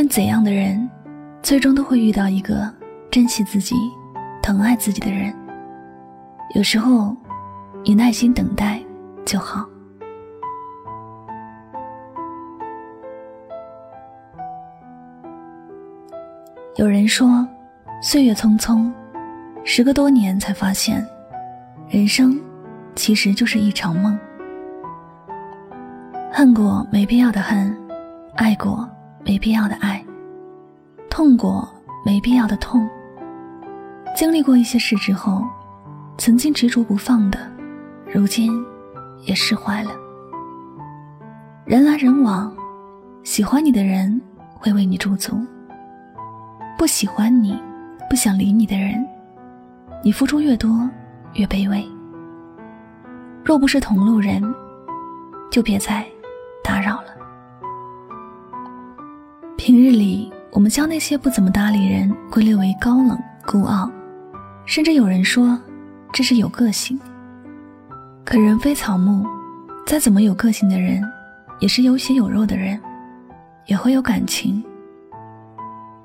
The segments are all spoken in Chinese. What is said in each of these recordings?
论怎样的人，最终都会遇到一个珍惜自己、疼爱自己的人。有时候，你耐心等待就好。有人说，岁月匆匆，时隔多年才发现，人生其实就是一场梦。恨过没必要的恨，爱过。没必要的爱，痛过没必要的痛。经历过一些事之后，曾经执着不放的，如今也释怀了。人来人往，喜欢你的人会为你驻足；不喜欢你、不想理你的人，你付出越多越卑微。若不是同路人，就别再打扰了。平日里，我们将那些不怎么搭理人归类为高冷、孤傲，甚至有人说这是有个性。可人非草木，再怎么有个性的人，也是有血有肉的人，也会有感情。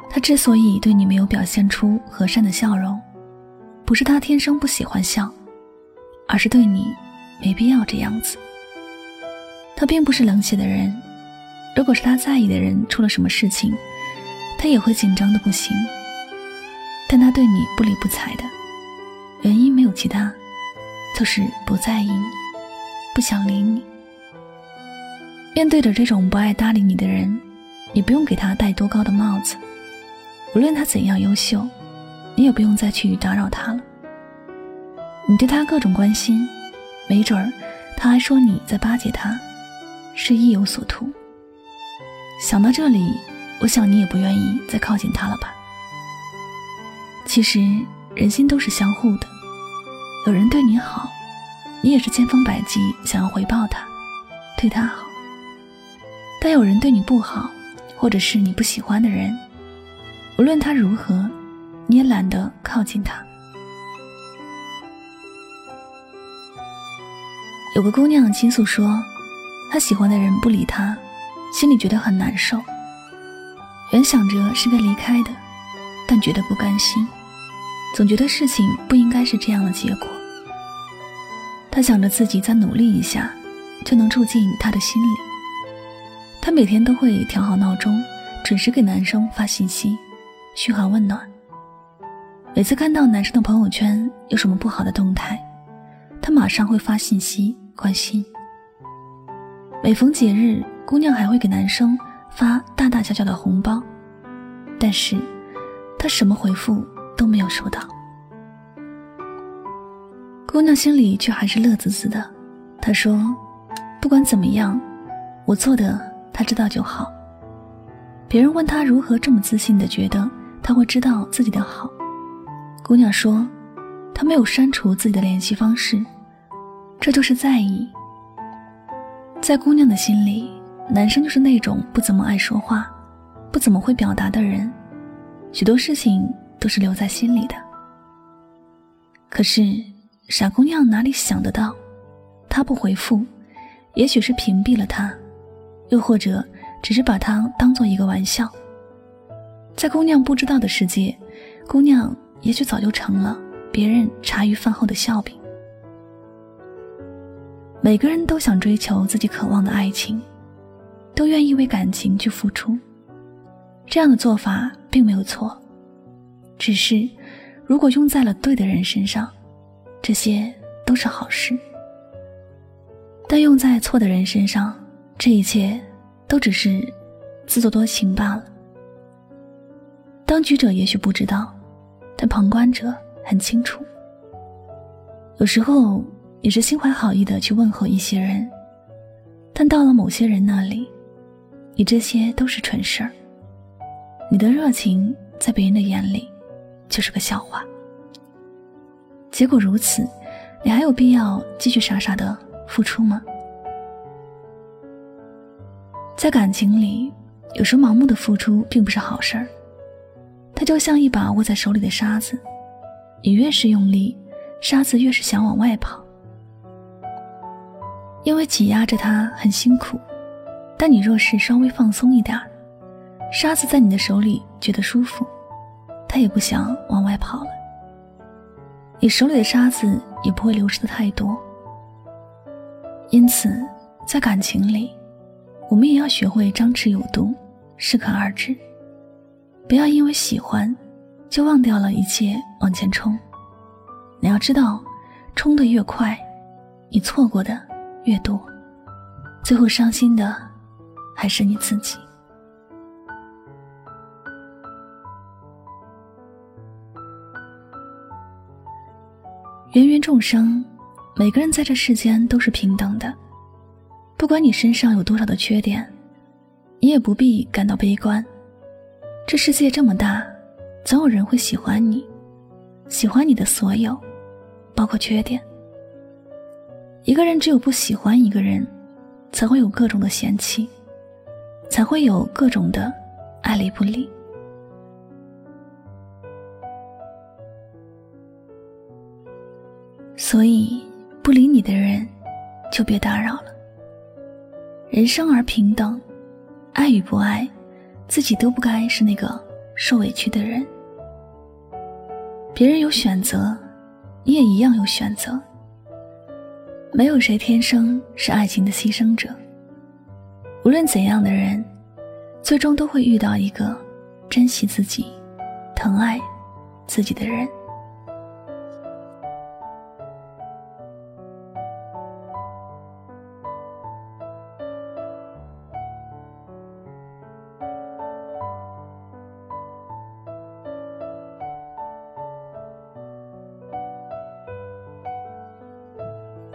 他之所以对你没有表现出和善的笑容，不是他天生不喜欢笑，而是对你没必要这样子。他并不是冷血的人。如果是他在意的人出了什么事情，他也会紧张的不行。但他对你不理不睬的，原因没有其他，就是不在意你，不想理你。面对着这种不爱搭理你的人，你不用给他戴多高的帽子，无论他怎样优秀，你也不用再去打扰他了。你对他各种关心，没准儿他还说你在巴结他，是意有所图。想到这里，我想你也不愿意再靠近他了吧？其实人心都是相互的，有人对你好，你也是千方百计想要回报他，对他好；但有人对你不好，或者是你不喜欢的人，无论他如何，你也懒得靠近他。有个姑娘倾诉说，她喜欢的人不理她。心里觉得很难受，原想着是该离开的，但觉得不甘心，总觉得事情不应该是这样的结果。他想着自己再努力一下，就能住进他的心里。他每天都会调好闹钟，准时给男生发信息，嘘寒问暖。每次看到男生的朋友圈有什么不好的动态，他马上会发信息关心。每逢节日。姑娘还会给男生发大大小小的红包，但是他什么回复都没有收到。姑娘心里却还是乐滋滋的。她说：“不管怎么样，我做的他知道就好。”别人问她如何这么自信的觉得他会知道自己的好，姑娘说：“他没有删除自己的联系方式，这就是在意。”在姑娘的心里。男生就是那种不怎么爱说话、不怎么会表达的人，许多事情都是留在心里的。可是傻姑娘哪里想得到，他不回复，也许是屏蔽了他，又或者只是把他当做一个玩笑。在姑娘不知道的世界，姑娘也许早就成了别人茶余饭后的笑柄。每个人都想追求自己渴望的爱情。都愿意为感情去付出，这样的做法并没有错，只是如果用在了对的人身上，这些都是好事；但用在错的人身上，这一切都只是自作多情罢了。当局者也许不知道，但旁观者很清楚。有时候也是心怀好意的去问候一些人，但到了某些人那里，你这些都是蠢事儿。你的热情在别人的眼里就是个笑话。结果如此，你还有必要继续傻傻的付出吗？在感情里，有时候盲目的付出并不是好事儿。它就像一把握在手里的沙子，你越是用力，沙子越是想往外跑。因为挤压着它很辛苦，但你若是稍微放松一点儿，沙子在你的手里觉得舒服，它也不想往外跑了。你手里的沙子也不会流失的太多。因此，在感情里，我们也要学会张弛有度，适可而止。不要因为喜欢，就忘掉了一切往前冲。你要知道，冲得越快，你错过的越多，最后伤心的还是你自己。芸芸众生，每个人在这世间都是平等的，不管你身上有多少的缺点，你也不必感到悲观。这世界这么大，总有人会喜欢你，喜欢你的所有，包括缺点。一个人只有不喜欢一个人，才会有各种的嫌弃，才会有各种的爱理不理。所以，不理你的人，就别打扰了。人生而平等，爱与不爱。自己都不该是那个受委屈的人。别人有选择，你也一样有选择。没有谁天生是爱情的牺牲者。无论怎样的人，最终都会遇到一个珍惜自己、疼爱自己的人。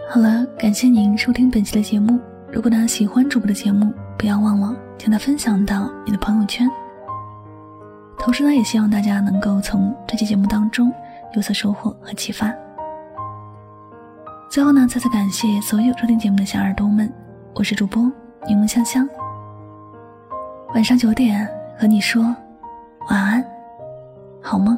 好了，感谢您收听本期的节目。如果大家喜欢主播的节目，不要忘了将它分享到你的朋友圈。同时呢，也希望大家能够从这期节目当中有所收获和启发。最后呢，再次感谢所有收听节目的小耳朵们，我是主播柠檬香香。晚上九点和你说晚安，好梦。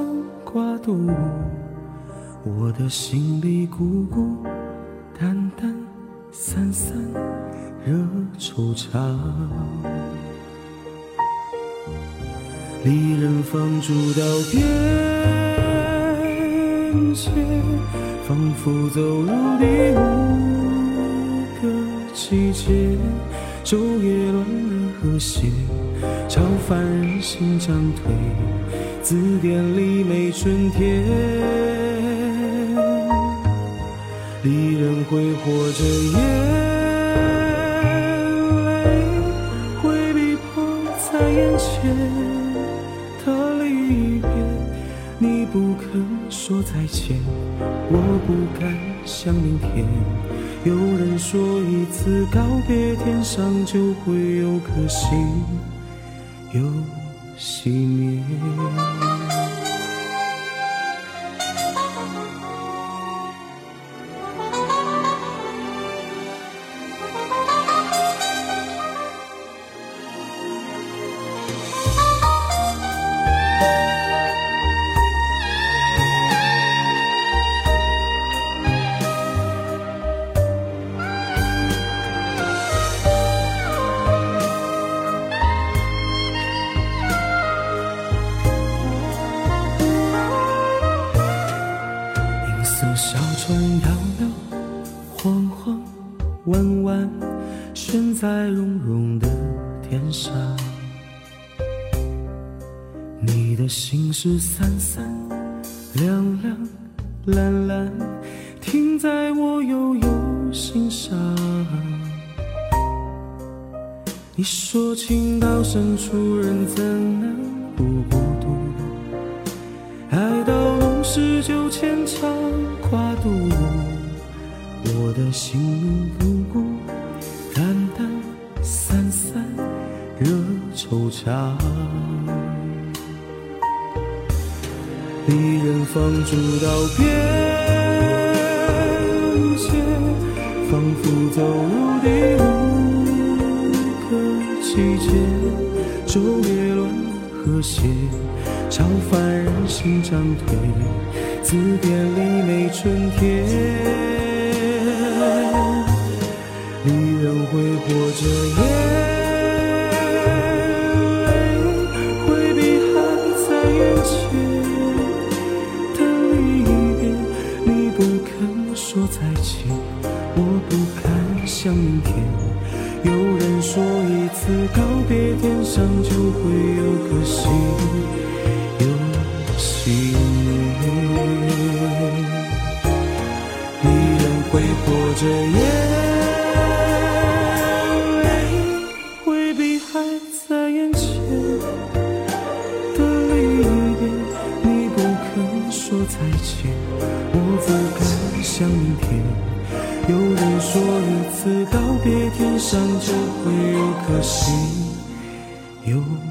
挂肚，我的心里孤孤单单散散惹惆怅。离人放逐到边界，仿佛走入第五个季节，昼夜乱了和谐。超凡人心涨退，字典里没春天。离人挥霍着眼泪，回避迫在眼前的离别。你不肯说再见，我不敢想明天。有人说一次告别，天上就会有颗星有熄灭。融融的天上。你的心事三三两两蓝蓝，停在我悠悠心上。你说情到深处人怎能不孤独？爱到浓时就牵肠挂肚，我的心如不顾，惆怅。离人放逐到边界，仿佛走入第五个季节，昼夜轮和谐。超凡人心涨退，字典里没春天。离人挥霍着眼不敢想明天。有人说一次告别，天上就会有颗星。又熄灭，离人挥霍着眼泪，回避还在眼前的离别。你不肯说再见，我不敢想明天。有人说一次告别，天上就会有颗星又。